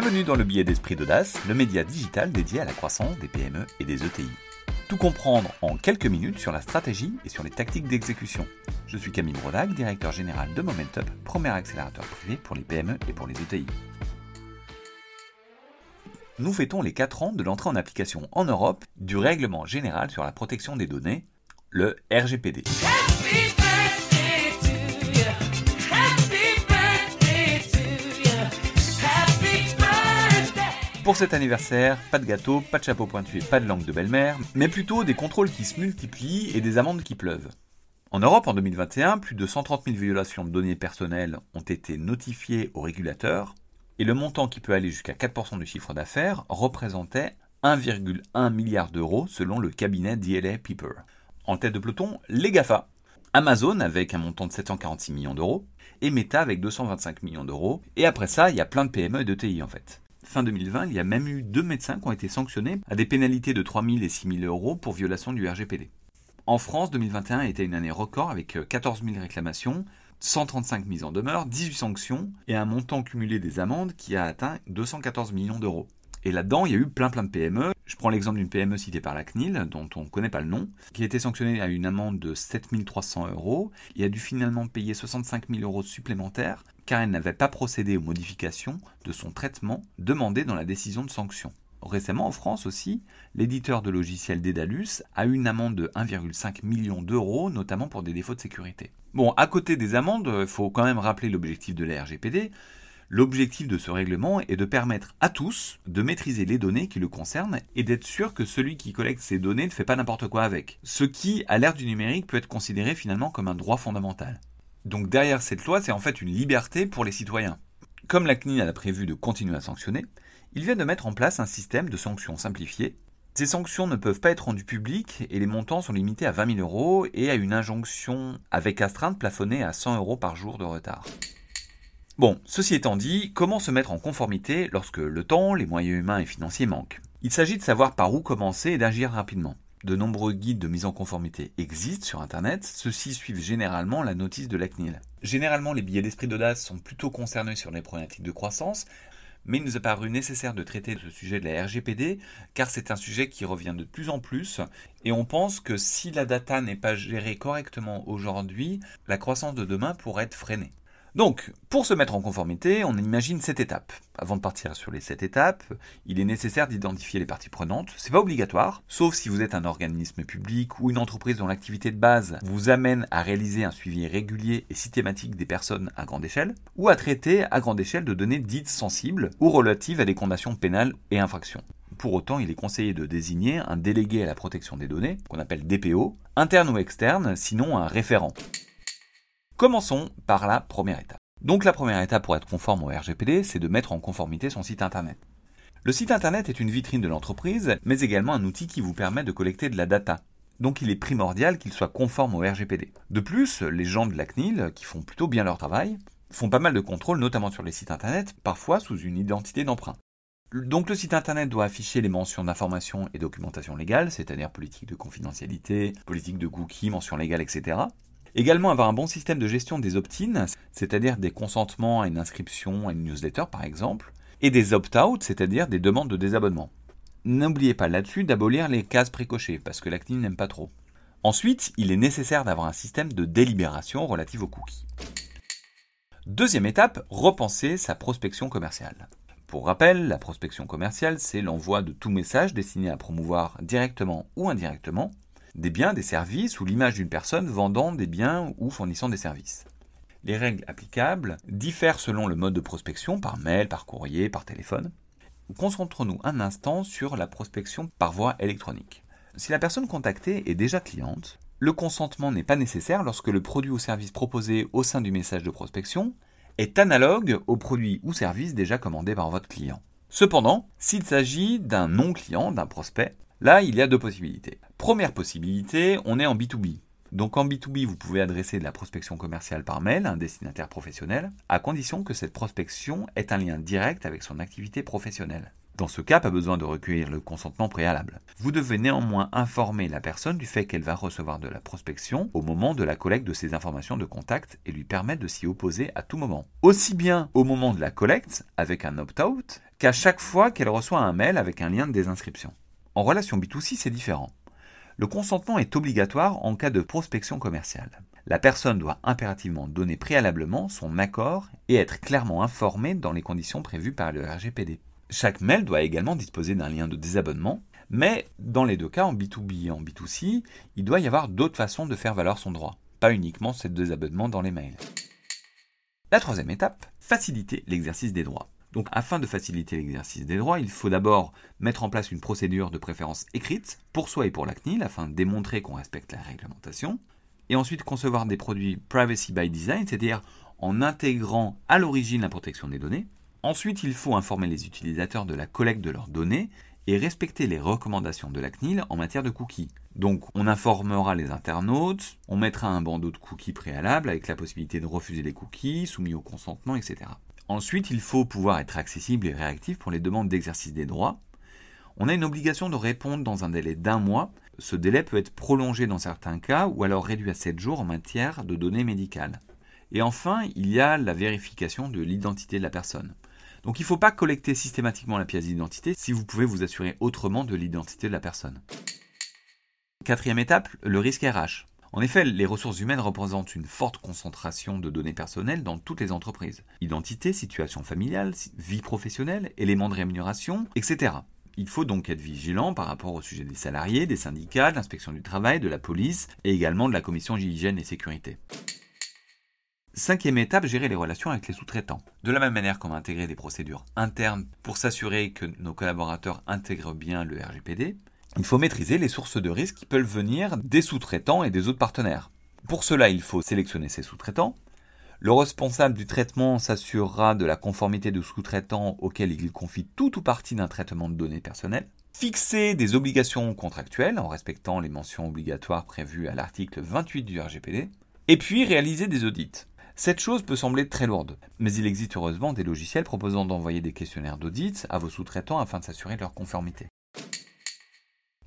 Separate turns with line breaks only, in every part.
Bienvenue dans le billet d'esprit d'audace, le média digital dédié à la croissance des PME et des ETI. Tout comprendre en quelques minutes sur la stratégie et sur les tactiques d'exécution. Je suis Camille Brodac, directeur général de Momentup, premier accélérateur privé pour les PME et pour les ETI. Nous fêtons les 4 ans de l'entrée en application en Europe du règlement général sur la protection des données, le RGPD. Pour cet anniversaire, pas de gâteau, pas de chapeau pointu pas de langue de belle-mère, mais plutôt des contrôles qui se multiplient et des amendes qui pleuvent. En Europe, en 2021, plus de 130 000 violations de données personnelles ont été notifiées aux régulateurs, et le montant qui peut aller jusqu'à 4% du chiffre d'affaires représentait 1,1 milliard d'euros selon le cabinet DLA Piper. En tête de peloton, les GAFA. Amazon avec un montant de 746 millions d'euros, et Meta avec 225 millions d'euros, et après ça, il y a plein de PME et de TI en fait fin 2020, il y a même eu deux médecins qui ont été sanctionnés à des pénalités de 3 000 et 6 000 euros pour violation du RGPD. En France, 2021 a été une année record avec 14 000 réclamations, 135 mises en demeure, 18 sanctions et un montant cumulé des amendes qui a atteint 214 millions d'euros. Et là-dedans, il y a eu plein plein de PME. Je prends l'exemple d'une PME citée par la CNIL, dont on ne connaît pas le nom, qui a été sanctionnée à une amende de 7300 euros et a dû finalement payer 65 000 euros supplémentaires car elle n'avait pas procédé aux modifications de son traitement demandé dans la décision de sanction. Récemment, en France aussi, l'éditeur de logiciels Dedalus a eu une amende de 1,5 million d'euros, notamment pour des défauts de sécurité. Bon, à côté des amendes, il faut quand même rappeler l'objectif de la RGPD. L'objectif de ce règlement est de permettre à tous de maîtriser les données qui le concernent et d'être sûr que celui qui collecte ces données ne fait pas n'importe quoi avec. Ce qui, à l'ère du numérique, peut être considéré finalement comme un droit fondamental. Donc derrière cette loi, c'est en fait une liberté pour les citoyens. Comme la CNIL a prévu de continuer à sanctionner, il vient de mettre en place un système de sanctions simplifié. Ces sanctions ne peuvent pas être rendues publiques et les montants sont limités à 20 000 euros et à une injonction avec astreinte plafonnée à 100 euros par jour de retard. Bon, ceci étant dit, comment se mettre en conformité lorsque le temps, les moyens humains et financiers manquent? Il s'agit de savoir par où commencer et d'agir rapidement. De nombreux guides de mise en conformité existent sur Internet, ceux-ci suivent généralement la notice de la CNIL. Généralement, les billets d'esprit d'audace sont plutôt concernés sur les problématiques de croissance, mais il nous a paru nécessaire de traiter ce sujet de la RGPD, car c'est un sujet qui revient de plus en plus, et on pense que si la data n'est pas gérée correctement aujourd'hui, la croissance de demain pourrait être freinée. Donc, pour se mettre en conformité, on imagine cette étape. Avant de partir sur les sept étapes, il est nécessaire d'identifier les parties prenantes. C'est pas obligatoire, sauf si vous êtes un organisme public ou une entreprise dont l'activité de base vous amène à réaliser un suivi régulier et systématique des personnes à grande échelle, ou à traiter à grande échelle de données dites sensibles ou relatives à des condamnations pénales et infractions. Pour autant, il est conseillé de désigner un délégué à la protection des données, qu'on appelle DPO, interne ou externe, sinon un référent. Commençons par la première étape. Donc la première étape pour être conforme au RGPD, c'est de mettre en conformité son site internet. Le site internet est une vitrine de l'entreprise, mais également un outil qui vous permet de collecter de la data. Donc il est primordial qu'il soit conforme au RGPD. De plus, les gens de la CNIL, qui font plutôt bien leur travail, font pas mal de contrôles, notamment sur les sites internet, parfois sous une identité d'emprunt. Donc le site internet doit afficher les mentions d'information et documentation légale, c'est-à-dire politique de confidentialité, politique de cookies, mention légale, etc. Également avoir un bon système de gestion des opt-in, c'est-à-dire des consentements à une inscription à une newsletter par exemple, et des opt-out, c'est-à-dire des demandes de désabonnement. N'oubliez pas là-dessus d'abolir les cases précochées, parce que la n'aime pas trop. Ensuite, il est nécessaire d'avoir un système de délibération relatif aux cookies. Deuxième étape, repenser sa prospection commerciale. Pour rappel, la prospection commerciale, c'est l'envoi de tout message destiné à promouvoir directement ou indirectement des biens, des services ou l'image d'une personne vendant des biens ou fournissant des services. Les règles applicables diffèrent selon le mode de prospection, par mail, par courrier, par téléphone. Concentrons-nous un instant sur la prospection par voie électronique. Si la personne contactée est déjà cliente, le consentement n'est pas nécessaire lorsque le produit ou service proposé au sein du message de prospection est analogue au produit ou service déjà commandé par votre client. Cependant, s'il s'agit d'un non-client, d'un prospect, Là, il y a deux possibilités. Première possibilité, on est en B2B. Donc en B2B, vous pouvez adresser de la prospection commerciale par mail à un destinataire professionnel, à condition que cette prospection ait un lien direct avec son activité professionnelle. Dans ce cas, pas besoin de recueillir le consentement préalable. Vous devez néanmoins informer la personne du fait qu'elle va recevoir de la prospection au moment de la collecte de ces informations de contact et lui permettre de s'y opposer à tout moment. Aussi bien au moment de la collecte, avec un opt-out, qu'à chaque fois qu'elle reçoit un mail avec un lien de désinscription. En relation B2C, c'est différent. Le consentement est obligatoire en cas de prospection commerciale. La personne doit impérativement donner préalablement son accord et être clairement informée dans les conditions prévues par le RGPD. Chaque mail doit également disposer d'un lien de désabonnement, mais dans les deux cas, en B2B et en B2C, il doit y avoir d'autres façons de faire valoir son droit, pas uniquement ce désabonnement dans les mails. La troisième étape, faciliter l'exercice des droits. Donc afin de faciliter l'exercice des droits, il faut d'abord mettre en place une procédure de préférence écrite pour soi et pour la CNIL afin de démontrer qu'on respecte la réglementation. Et ensuite concevoir des produits privacy by design, c'est-à-dire en intégrant à l'origine la protection des données. Ensuite, il faut informer les utilisateurs de la collecte de leurs données et respecter les recommandations de la CNIL en matière de cookies. Donc on informera les internautes, on mettra un bandeau de cookies préalable avec la possibilité de refuser les cookies, soumis au consentement, etc. Ensuite, il faut pouvoir être accessible et réactif pour les demandes d'exercice des droits. On a une obligation de répondre dans un délai d'un mois. Ce délai peut être prolongé dans certains cas ou alors réduit à 7 jours en matière de données médicales. Et enfin, il y a la vérification de l'identité de la personne. Donc il ne faut pas collecter systématiquement la pièce d'identité si vous pouvez vous assurer autrement de l'identité de la personne. Quatrième étape, le risque RH. En effet, les ressources humaines représentent une forte concentration de données personnelles dans toutes les entreprises. Identité, situation familiale, vie professionnelle, éléments de rémunération, etc. Il faut donc être vigilant par rapport au sujet des salariés, des syndicats, de l'inspection du travail, de la police et également de la commission hygiène et sécurité. Cinquième étape, gérer les relations avec les sous-traitants. De la même manière qu'on va intégrer des procédures internes pour s'assurer que nos collaborateurs intègrent bien le RGPD, il faut maîtriser les sources de risque qui peuvent venir des sous-traitants et des autres partenaires. Pour cela, il faut sélectionner ces sous-traitants. Le responsable du traitement s'assurera de la conformité du sous-traitant auquel il confie tout ou partie d'un traitement de données personnelles. Fixer des obligations contractuelles en respectant les mentions obligatoires prévues à l'article 28 du RGPD. Et puis réaliser des audits. Cette chose peut sembler très lourde, mais il existe heureusement des logiciels proposant d'envoyer des questionnaires d'audit à vos sous-traitants afin de s'assurer de leur conformité.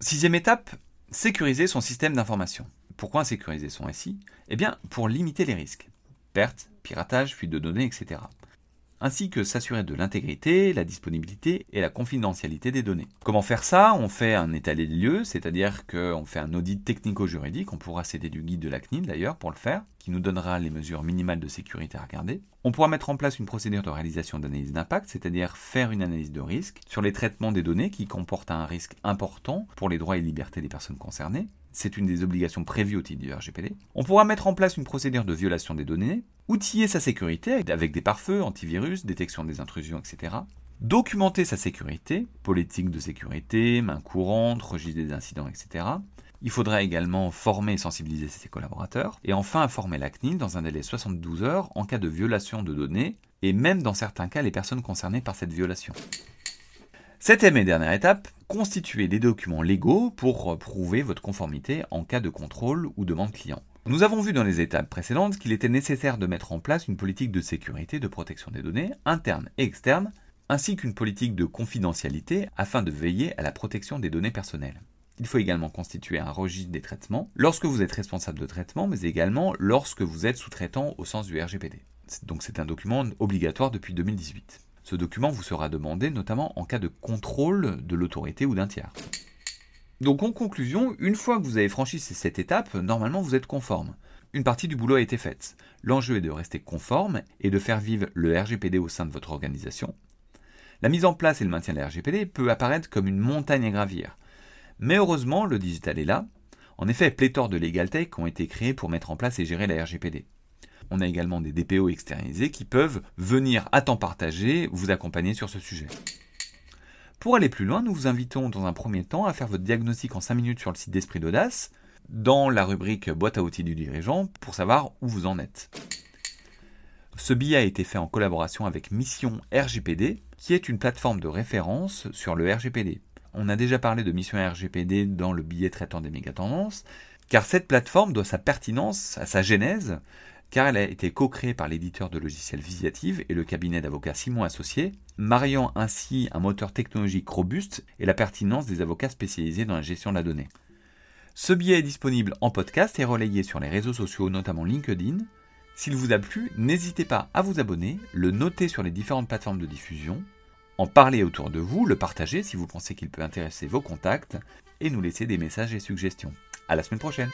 Sixième étape, sécuriser son système d'information. Pourquoi sécuriser son SI Eh bien, pour limiter les risques. Pertes, piratage, fuite de données, etc ainsi que s'assurer de l'intégrité, la disponibilité et la confidentialité des données. Comment faire ça? On fait un état des lieux, c'est-à-dire qu'on fait un audit technico-juridique, on pourra céder du guide de la CNIL d'ailleurs pour le faire, qui nous donnera les mesures minimales de sécurité à regarder. On pourra mettre en place une procédure de réalisation d'analyse d'impact, c'est-à-dire faire une analyse de risque sur les traitements des données qui comportent un risque important pour les droits et libertés des personnes concernées. C'est une des obligations prévues au titre du RGPD. On pourra mettre en place une procédure de violation des données, outiller sa sécurité avec des pare-feux, antivirus, détection des intrusions, etc. Documenter sa sécurité, politique de sécurité, main courante, registre des incidents, etc. Il faudra également former et sensibiliser ses collaborateurs. Et enfin, informer la CNIL dans un délai de 72 heures en cas de violation de données, et même dans certains cas les personnes concernées par cette violation. Septième et dernière étape, constituer des documents légaux pour prouver votre conformité en cas de contrôle ou demande client. Nous avons vu dans les étapes précédentes qu'il était nécessaire de mettre en place une politique de sécurité de protection des données, interne et externe, ainsi qu'une politique de confidentialité afin de veiller à la protection des données personnelles. Il faut également constituer un registre des traitements lorsque vous êtes responsable de traitement, mais également lorsque vous êtes sous-traitant au sens du RGPD. Donc c'est un document obligatoire depuis 2018. Ce document vous sera demandé notamment en cas de contrôle de l'autorité ou d'un tiers. Donc en conclusion, une fois que vous avez franchi cette étape, normalement vous êtes conforme. Une partie du boulot a été faite. L'enjeu est de rester conforme et de faire vivre le RGPD au sein de votre organisation. La mise en place et le maintien de la RGPD peut apparaître comme une montagne à gravir. Mais heureusement, le digital est là. En effet, pléthore de legal tech ont été créés pour mettre en place et gérer la RGPD. On a également des DPO externalisés qui peuvent venir à temps partagé vous accompagner sur ce sujet. Pour aller plus loin, nous vous invitons dans un premier temps à faire votre diagnostic en 5 minutes sur le site d'Esprit d'Audace, dans la rubrique boîte à outils du dirigeant, pour savoir où vous en êtes. Ce billet a été fait en collaboration avec Mission RGPD, qui est une plateforme de référence sur le RGPD. On a déjà parlé de Mission RGPD dans le billet traitant des mégatendances, car cette plateforme doit sa pertinence à sa genèse car elle a été co-créée par l'éditeur de logiciels Visiative et le cabinet d'avocats Simon Associés, mariant ainsi un moteur technologique robuste et la pertinence des avocats spécialisés dans la gestion de la donnée. Ce billet est disponible en podcast et relayé sur les réseaux sociaux, notamment LinkedIn. S'il vous a plu, n'hésitez pas à vous abonner, le noter sur les différentes plateformes de diffusion, en parler autour de vous, le partager si vous pensez qu'il peut intéresser vos contacts, et nous laisser des messages et suggestions. À la semaine prochaine!